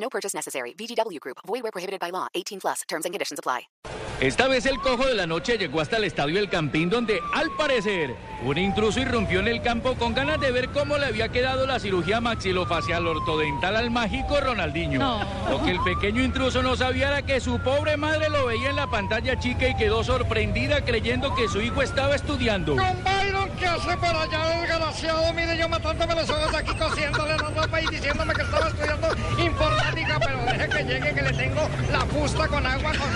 No purchase necessary. VGW Group. Void where prohibited by law. 18 plus. Terms and conditions apply. Esta vez el cojo de la noche llegó hasta el estadio El Campín donde, al parecer, un intruso irrumpió en el campo con ganas de ver cómo le había quedado la cirugía maxilofacial ortodental al mágico Ronaldinho. Lo que el pequeño intruso no sabía era que su pobre madre lo veía en la pantalla chica y quedó sorprendida creyendo que su hijo estaba estudiando. Con Byron, ¿qué hace por allá, desgraciado? Mire, yo matándome los ojos aquí, cosiéndole la ropa y diciéndome que estaba estudiando informática, pero deje que llegue, que le tengo la fusta con agua con.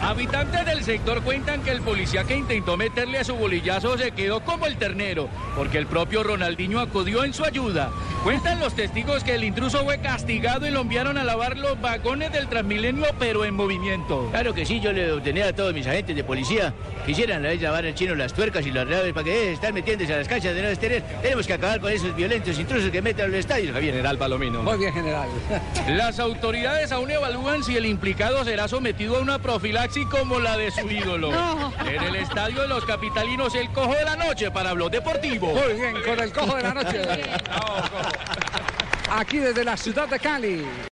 Habitantes del sector cuentan que el policía que intentó meterle a su bolillazo se quedó como el ternero, porque el propio Ronaldinho acudió en su ayuda. Cuentan los testigos que el intruso fue castigado y lo enviaron a lavar los vagones del Transmilenio, pero en movimiento. Claro que sí, yo le ordené a todos mis agentes de policía que hicieran la vez lavar al chino las tuercas y las llaves para que están metiéndose a las canchas de no tener. Tenemos que acabar con esos violentos intrusos que meten a los estadios, Javier General Palomino. Muy bien, general. Las autoridades aún evalúan si el implicado será sometido a una profilaxis como la de su ídolo. En el estadio de los capitalinos, el cojo de la noche para Blog Deportivo. Muy bien, con el cojo de la noche. Aquí desde la ciudad de Cali.